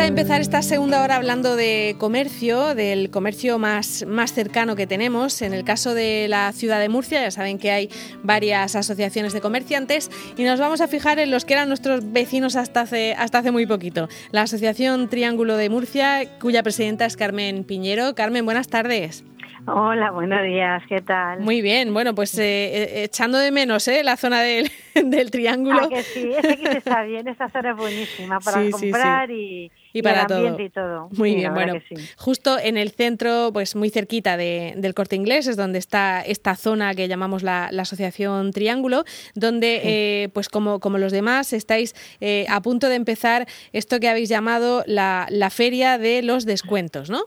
a empezar esta segunda hora hablando de comercio, del comercio más, más cercano que tenemos. En el caso de la ciudad de Murcia, ya saben que hay varias asociaciones de comerciantes y nos vamos a fijar en los que eran nuestros vecinos hasta hace, hasta hace muy poquito. La Asociación Triángulo de Murcia, cuya presidenta es Carmen Piñero. Carmen, buenas tardes. Hola, buenos días, ¿qué tal? Muy bien, bueno, pues eh, eh, echando de menos ¿eh? la zona del, del triángulo. Ah, que sí, ese que está bien, esta zona es buenísima para comprar Y, y, para todo. y todo. Muy bien, bueno, justo en el centro, pues muy cerquita de, del Corte Inglés, es donde está esta zona que llamamos la, la Asociación Triángulo, donde, eh, pues como, como los demás, estáis eh, a punto de empezar esto que habéis llamado la, la Feria de los Descuentos, ¿no?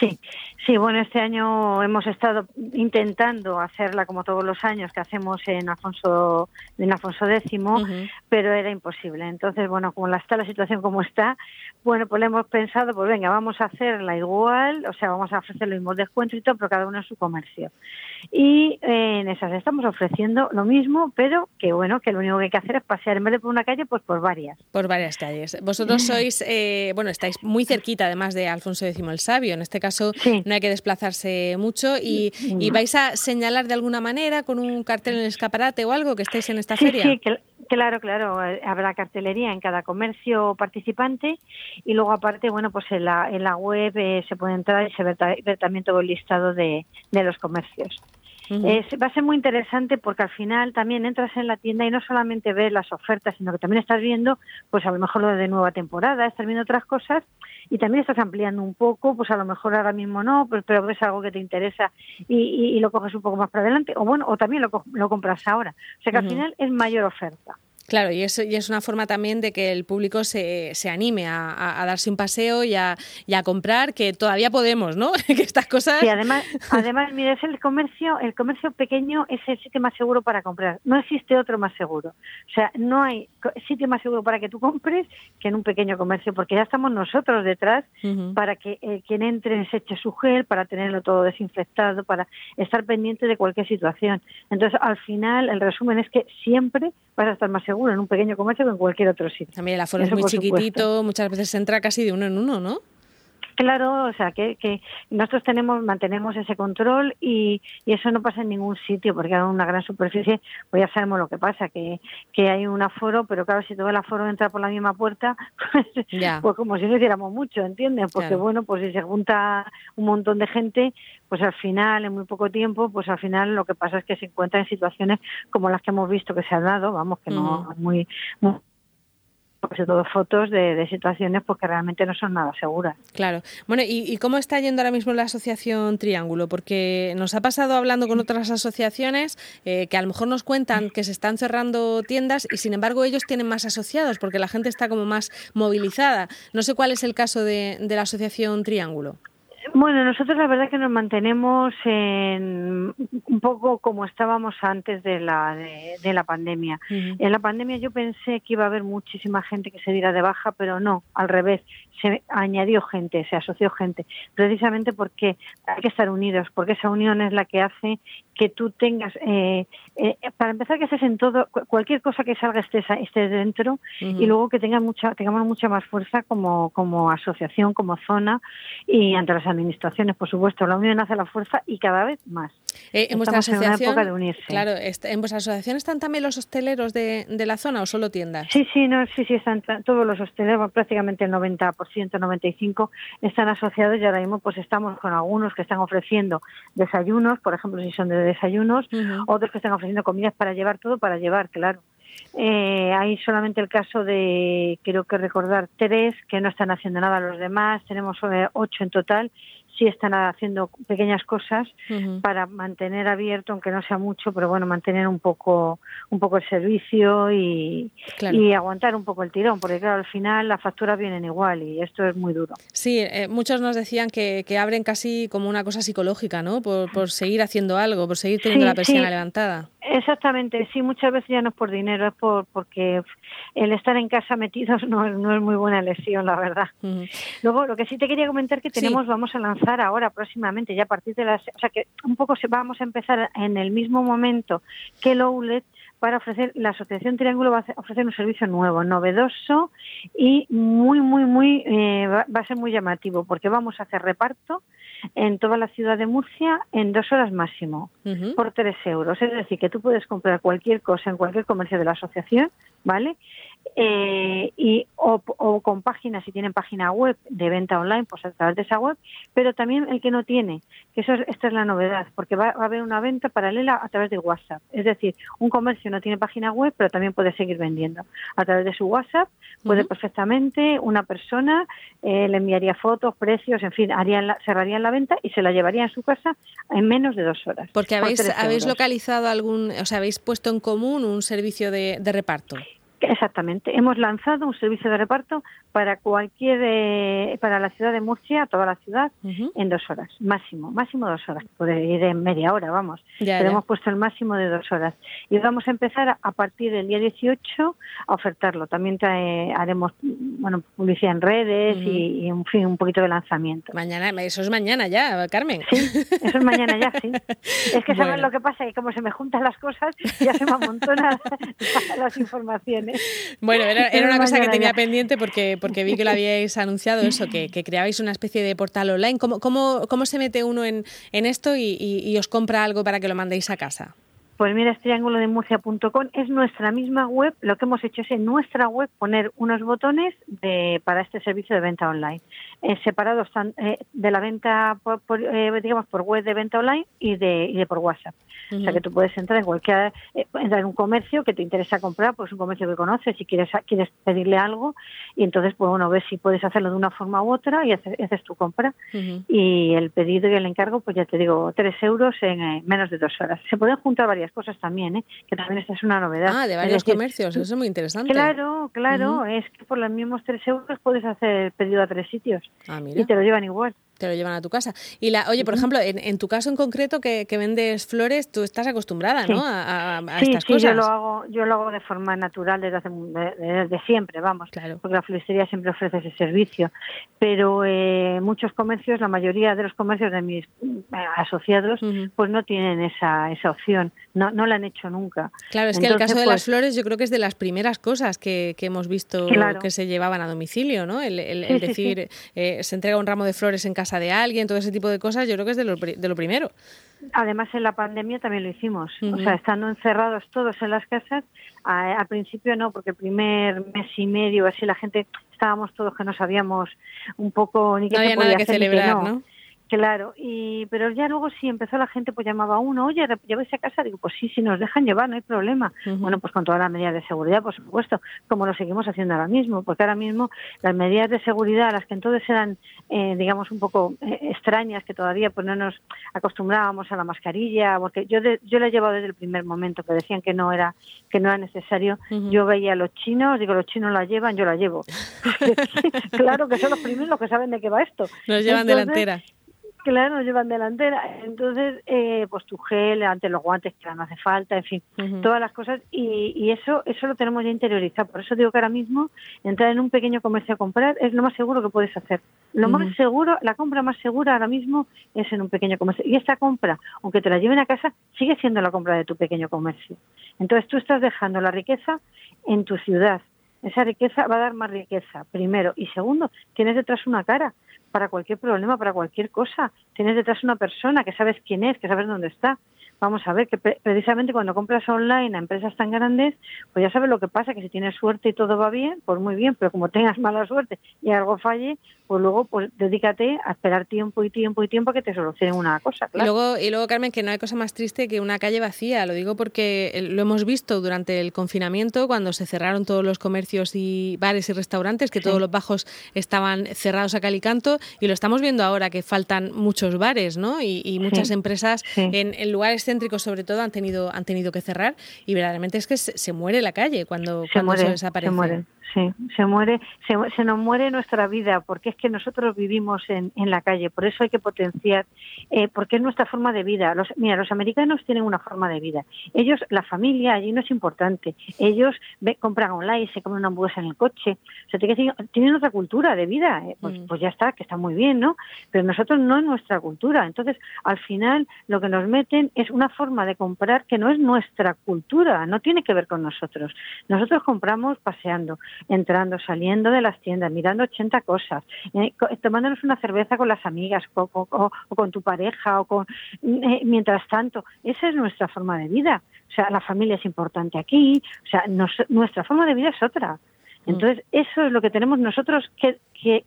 Sí, Sí, bueno, este año hemos estado intentando hacerla como todos los años que hacemos en Afonso, en Afonso X, pero era imposible. Entonces, bueno, como está la situación como está, bueno, pues le hemos pensado, pues venga, vamos a hacerla igual, o sea, vamos a ofrecer los mismos descuentos y todo, pero cada uno en su comercio. Y eh, en esas estamos ofreciendo lo mismo, pero que bueno, que lo único que hay que hacer es pasear en vez de por una calle, pues por varias. Por varias calles. Vosotros sois, eh, bueno, estáis muy cerquita además de Alfonso X el Sabio, en este caso no hay que desplazarse mucho y, vais a señalar de alguna manera con un cartel en el escaparate o algo que estéis en esta feria. Sí, claro, claro, habrá cartelería en cada comercio participante y luego aparte, bueno, pues en la, en la web eh, se puede entrar y se ve, también todo el listado de, de los comercios va a ser muy interesante porque al final también entras en la tienda y no solamente ves las ofertas, sino que también estás viendo, pues a lo mejor lo de nueva temporada, estás viendo otras cosas y también estás ampliando un poco, pues a lo mejor ahora mismo no, pues, pero ves algo que te interesa y, lo coges un poco más para adelante, o bueno, o también lo, lo compras ahora. O sea que al final es mayor oferta. Claro, y es, y es una forma también de que el público se, se anime a, darse un paseo y a, comprar, que todavía podemos, ¿no? que estas cosas... Sí, además, además, mira, es el comercio, el comercio pequeño es el sitio más seguro para comprar. No existe otro más seguro. O sea, no hay sitio más seguro para que tú compres que en un pequeño comercio, porque ya estamos nosotros detrás para que eh, quien entre se eche su gel, para tenerlo todo desinfectado, para estar pendiente de cualquier situación. Entonces, al final, el resumen es que siempre vas a estar más seguro en un pequeño comercio que en cualquier otro sitio. También el aforo es muy chiquitito, muchas veces se entra casi de uno en uno, ¿no? Claro, o sea, que, que nosotros tenemos, mantenemos ese control y, y, eso no pasa en ningún sitio, porque en una gran superficie, pues ya sabemos lo que pasa, que, que hay un aforo, pero claro, si todo el aforo entra por la misma puerta, pues, pues como si no hiciéramos mucho, ¿entiendes? Porque bueno, pues si se junta un montón de gente, pues al final, en muy poco tiempo, pues al final lo que pasa es que se encuentra en situaciones como las que hemos visto que se han dado, vamos, que no muy, muy sobre todo fotos de, situaciones porque realmente no son nada seguras. Claro. Bueno, ¿y, cómo está yendo ahora mismo la asociación Triángulo? Porque nos ha pasado hablando con otras asociaciones eh, que a lo mejor nos cuentan que se están cerrando tiendas y sin embargo ellos tienen más asociados porque la gente está como más movilizada. No sé cuál es el caso de la asociación Triángulo. Bueno, nosotros la verdad que nos mantenemos en un poco como estábamos antes de la de, la pandemia. En la pandemia yo pensé que iba a haber muchísima gente que se diera de baja, pero no, al revés, se añadió gente, se asoció gente, precisamente porque hay que estar unidos, porque esa unión es la que hace que tú tengas, eh, eh, para empezar que estés en todo, cualquier cosa que salga estés, estés dentro y luego que tenga mucha, tengamos mucha más fuerza como, como asociación, como zona y ante las administraciones, por supuesto. La unión hace la fuerza y cada vez más. Eh, en vuestra asociación, de unirse. Claro, ¿en vuestra asociación están también los hosteleros de, de, la zona o solo tiendas? Sí, sí, no, sí, sí, están todos los hosteleros, prácticamente el 90%, 95% están asociados y ahora mismo pues estamos con algunos que están ofreciendo desayunos, por ejemplo, si son de desayunos, otros que están ofreciendo comidas para llevar todo, para llevar, claro. Eh, hay solamente el caso de, creo que recordar, tres que no están haciendo nada los demás. Tenemos eh, ocho en total sí están haciendo pequeñas cosas para mantener abierto, aunque no sea mucho, pero bueno, mantener un poco, un poco el servicio y, y aguantar un poco el tirón, porque claro, al final las facturas vienen igual y esto es muy duro. Sí, eh, muchos nos decían que, que, abren casi como una cosa psicológica, ¿no? Por, por seguir haciendo algo, por seguir teniendo la persiana levantada. Exactamente, sí, muchas veces ya no es por dinero, es por porque el estar en casa metidos no, no es muy buena elección, la verdad. Luego, lo que sí te quería comentar que tenemos, vamos a lanzar ahora próximamente, ya a partir de las, o sea que un poco vamos a empezar en el mismo momento que el para ofrecer, la Asociación Triángulo va a ofrecer un servicio nuevo, novedoso y muy, muy, muy, eh, va, a ser muy llamativo porque vamos a hacer reparto en toda la ciudad de Murcia en dos horas máximo, por tres euros. Es decir, que tú puedes comprar cualquier cosa en cualquier comercio de la asociación, ¿vale? Eh, y o, con páginas, si tienen página web de venta online, pues a través de esa web, pero también el que no tiene, que eso esta es la novedad, porque va, a haber una venta paralela a través de WhatsApp. Es decir, un comercio no tiene página web, pero también puede seguir vendiendo. A través de su WhatsApp puede perfectamente una persona eh, le enviaría fotos, precios, en fin, harían la, cerrarían la venta y se la llevaría a su casa en menos de dos horas. Porque habéis, habéis localizado algún, o sea, habéis puesto en común un servicio de, de reparto. Exactamente. Hemos lanzado un servicio de reparto para cualquier, eh, para la ciudad de Murcia, toda la ciudad, en dos horas, máximo, máximo dos horas. Puede ir en media hora, vamos. Pero hemos puesto el máximo de dos horas. Y vamos a empezar a partir del día 18 a ofertarlo. También haremos, bueno, publicidad en redes y, en fin, un poquito de lanzamiento. Mañana, eso es mañana ya, Carmen. Sí, eso es mañana ya, sí. Es que sabes lo que pasa, que como se me juntan las cosas, ya se me amontonan las informaciones. Bueno, era, una cosa que tenía pendiente porque, porque vi que lo habíais anunciado, eso, que, creabais una especie de portal online. ¿Cómo, cómo, cómo se mete uno en, en esto y, y os compra algo para que lo mandéis a casa? Pues mira, triángulo es nuestra misma web. Lo que hemos hecho es en nuestra web poner unos botones de, para este servicio de venta online, eh, separados eh, de la venta por, eh, digamos por web de venta online y de, y de por WhatsApp. O sea que tú puedes entrar en cualquier entrar en un comercio que te interesa comprar, pues un comercio que conoces, si quieres quieres pedirle algo y entonces pues bueno ves si puedes hacerlo de una forma u otra y haces, tu compra y el pedido y el encargo pues ya te digo tres euros en menos de dos horas. Se pueden juntar varias cosas también, ¿eh? que también esta es una novedad. Ah, de varios comercios, eso es muy interesante. Claro, claro, es que por los mismos tres euros puedes hacer pedido a tres sitios ah, y te lo llevan igual te lo llevan a tu casa. Y la, oye, por ejemplo, en, tu caso en concreto que, vendes flores, tú estás acostumbrada, ¿no? A, sí, estas sí, Yo lo hago, yo lo hago de forma natural desde hace desde siempre, vamos, claro. porque la floristería siempre ofrece ese servicio. Pero eh, muchos comercios, la mayoría de los comercios de mis eh, asociados, pues no tienen esa, esa opción, no, no la han hecho nunca. Claro, es que el caso de las pues flores yo creo que es de las primeras cosas que, que hemos visto que se llevaban a domicilio, ¿no? El, el, decir, eh, se entrega un ramo de flores en casa de alguien, todo ese tipo de cosas, yo creo que es de lo, de lo primero. Además, en la pandemia también lo hicimos. O sea, estando encerrados todos en las casas, al principio no, porque el primer mes y medio, así la gente, estábamos todos que no sabíamos un poco ni qué no se podía que celebrar, ¿no? Claro, y pero ya luego si empezó la gente, pues llamaba a uno, oye, lleváis a casa, digo, pues sí, si nos dejan llevar, no hay problema. Bueno, pues con todas las medidas de seguridad, por supuesto, como lo seguimos haciendo ahora mismo, porque ahora mismo las medidas de seguridad, las que entonces eran, eh, digamos, un poco eh, extrañas, que todavía pues no nos acostumbrábamos a la mascarilla, porque yo yo la he llevado desde el primer momento, que decían que no era que no era necesario. Yo veía a los chinos, digo, los chinos la llevan, yo la llevo. claro que son los primeros los que saben de qué va esto. Nos llevan delantera. Claro, llevan delantera. Entonces, eh, pues tu gel, ante los guantes que no hace falta, en fin, todas las cosas. Y, y, eso eso lo tenemos ya interiorizado. Por eso digo que ahora mismo entrar en un pequeño comercio a comprar es lo más seguro que puedes hacer. Lo más seguro, la compra más segura ahora mismo es en un pequeño comercio. Y esta compra, aunque te la lleven a casa, sigue siendo la compra de tu pequeño comercio. Entonces tú estás dejando la riqueza en tu ciudad. Esa riqueza va a dar más riqueza, primero. Y segundo, tienes detrás una cara para cualquier problema, para cualquier cosa. Tienes detrás una persona que sabes quién es, que sabes dónde está vamos a ver que precisamente cuando compras online a empresas tan grandes, pues ya sabes lo que pasa, que si tienes suerte y todo va bien, pues muy bien, pero como tengas mala suerte y algo falle, pues luego pues dedícate a esperar tiempo y tiempo y tiempo a que te solucionen una cosa. Y luego, y luego, Carmen, que no hay cosa más triste que una calle vacía, lo digo porque eh, lo hemos visto durante el confinamiento, cuando se cerraron todos los comercios y bares y restaurantes, que todos los bajos estaban cerrados a calicanto, y lo estamos viendo ahora que faltan muchos bares, ¿no? Y, muchas empresas en, en lugares céntricos sobre todo han tenido, han tenido que cerrar y verdaderamente es que se, muere la calle cuando, se, cuando se desaparece. Sí, se muere, se, nos muere nuestra vida porque es que nosotros vivimos en, en la calle, por eso hay que potenciar, eh, porque es nuestra forma de vida. Los, mira, los americanos tienen una forma de vida. Ellos, la familia allí no es importante. Ellos compran online, se comen una hamburguesa en el coche. O sea, tienen otra cultura de vida. Eh, pues, mm. pues, ya está, que está muy bien, ¿no? Pero nosotros no es nuestra cultura. Entonces, al final, lo que nos meten es una forma de comprar que no es nuestra cultura, no tiene que ver con nosotros. Nosotros compramos paseando, entrando, saliendo de las tiendas, mirando 80 cosas, eh, tomándonos una cerveza con las amigas o, con tu pareja o con eh, mientras tanto, esa es nuestra forma de vida. O sea, la familia es importante aquí, o sea, nuestra forma de vida es otra. Mm. Entonces, eso es lo que tenemos nosotros que,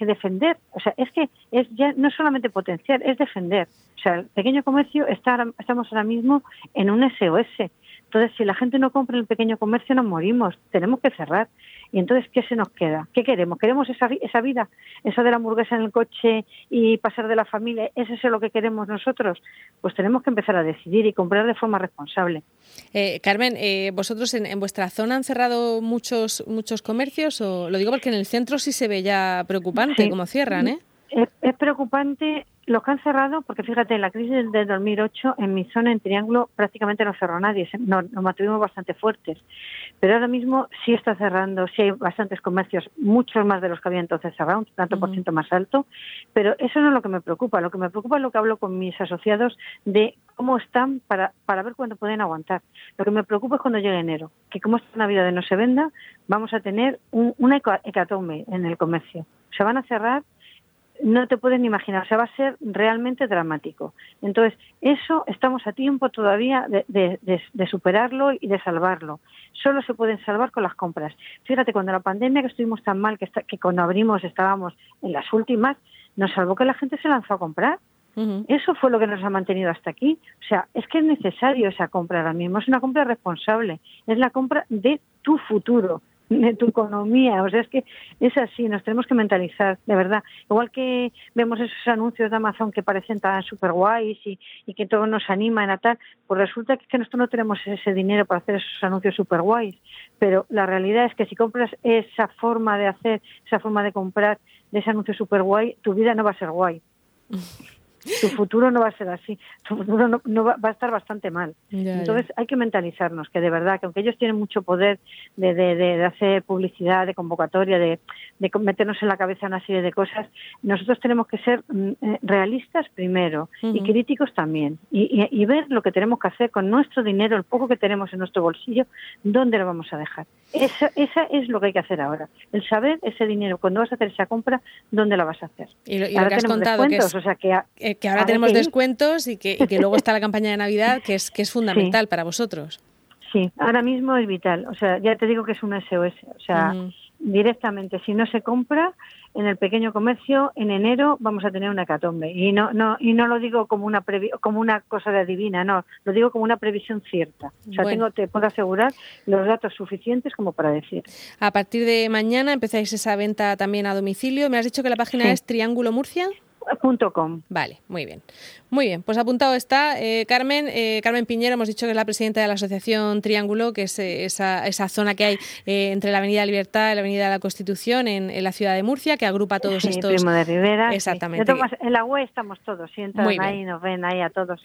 defender. O sea, es que es ya no solamente potenciar, es defender. O sea, el pequeño comercio está, estamos ahora mismo en un SOS. Entonces, si la gente no compra en el pequeño comercio, nos morimos. Tenemos que cerrar. Y entonces, ¿qué se nos queda? ¿Qué queremos? ¿Queremos esa, esa vida? ¿Esa de la hamburguesa en el coche y pasar de la familia? ¿Es eso lo que queremos nosotros? Pues tenemos que empezar a decidir y comprar de forma responsable. Eh, Carmen, eh, ¿vosotros en, vuestra zona han cerrado muchos muchos comercios? O lo digo porque en el centro sí se ve ya preocupante cómo cierran, ¿eh? es preocupante los que han cerrado, porque fíjate, en la crisis del 2008, en mi zona, en Triángulo, prácticamente no cerró nadie, nos, mantuvimos bastante fuertes. Pero ahora mismo sí está cerrando, sí hay bastantes comercios, muchos más de los que había entonces cerrado, un tanto por ciento más alto, pero eso no es lo que me preocupa. Lo que me preocupa es lo que hablo con mis asociados de cómo están para, para ver cuándo pueden aguantar. Lo que me preocupa es cuando llegue enero, que como esta Navidad no se venda, vamos a tener un, una hecatombe en el comercio. Se van a cerrar no te puedes ni imaginar, o sea, va a ser realmente dramático. Entonces, eso estamos a tiempo todavía de, superarlo y de salvarlo. Solo se pueden salvar con las compras. Fíjate, cuando la pandemia que estuvimos tan mal, que, que cuando abrimos estábamos en las últimas, nos salvó que la gente se lanzó a comprar. Eso fue lo que nos ha mantenido hasta aquí. O sea, es que es necesario esa compra ahora mismo. Es una compra responsable. Es la compra de tu futuro de tu economía. O sea, es que es así, nos tenemos que mentalizar, de verdad. Igual que vemos esos anuncios de Amazon que parecen tan super guays y, y que todo nos anima a tal, pues resulta que, nosotros no tenemos ese dinero para hacer esos anuncios super guays. Pero la realidad es que si compras esa forma de hacer, esa forma de comprar de ese anuncio super guay, tu vida no va a ser guay. Tu futuro no va a ser así, tu futuro no, va, a estar bastante mal. Entonces hay que mentalizarnos que de verdad, que aunque ellos tienen mucho poder de, de, de, hacer publicidad, de convocatoria, de, meternos en la cabeza una serie de cosas, nosotros tenemos que ser mm, eh, realistas primero y críticos también y, y, ver lo que tenemos que hacer con nuestro dinero, el poco que tenemos en nuestro bolsillo, dónde lo vamos a dejar. Esa, esa es lo que hay que hacer ahora, el saber ese dinero, cuando vas a hacer esa compra, dónde la vas a hacer. Y lo, que has contado, que es... o sea, que que ahora tenemos descuentos y que, luego está la campaña de Navidad, que es, que es fundamental para vosotros. Sí, ahora mismo es vital. O sea, ya te digo que es un SOS. O sea, directamente, si no se compra en el pequeño comercio, en enero vamos a tener una hecatombe. Y no, no, y no lo digo como una, como una cosa de adivina, no, lo digo como una previsión cierta. O sea, tengo, te puedo asegurar los datos suficientes como para decir. A partir de mañana empezáis esa venta también a domicilio. Me has dicho que la página es Triángulo Murcia. Com. Vale, muy bien. Muy bien, pues apuntado está. Eh, Carmen, eh, Carmen Piñero, hemos dicho que es la presidenta de la Asociación Triángulo, que es eh, esa, esa, zona que hay entre la Avenida Libertad y la Avenida de la Constitución en, la ciudad de Murcia, que agrupa todos estos. Primo de Rivera. Exactamente. En la web estamos todos, sientan ahí, nos ven ahí a todos,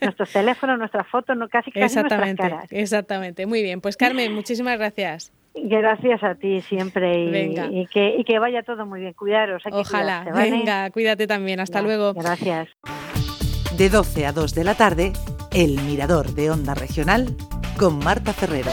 nuestros teléfonos, nuestras fotos, no, casi casi exactamente, nuestras caras. Exactamente, muy bien. Pues Carmen, muchísimas gracias. Gracias a ti siempre y, que, y que vaya todo muy bien. Cuidaros. Ojalá. Venga, cuídate también. Hasta luego. Gracias. De 12 a 2 de la tarde, El Mirador de Onda Regional con Marta Ferrero.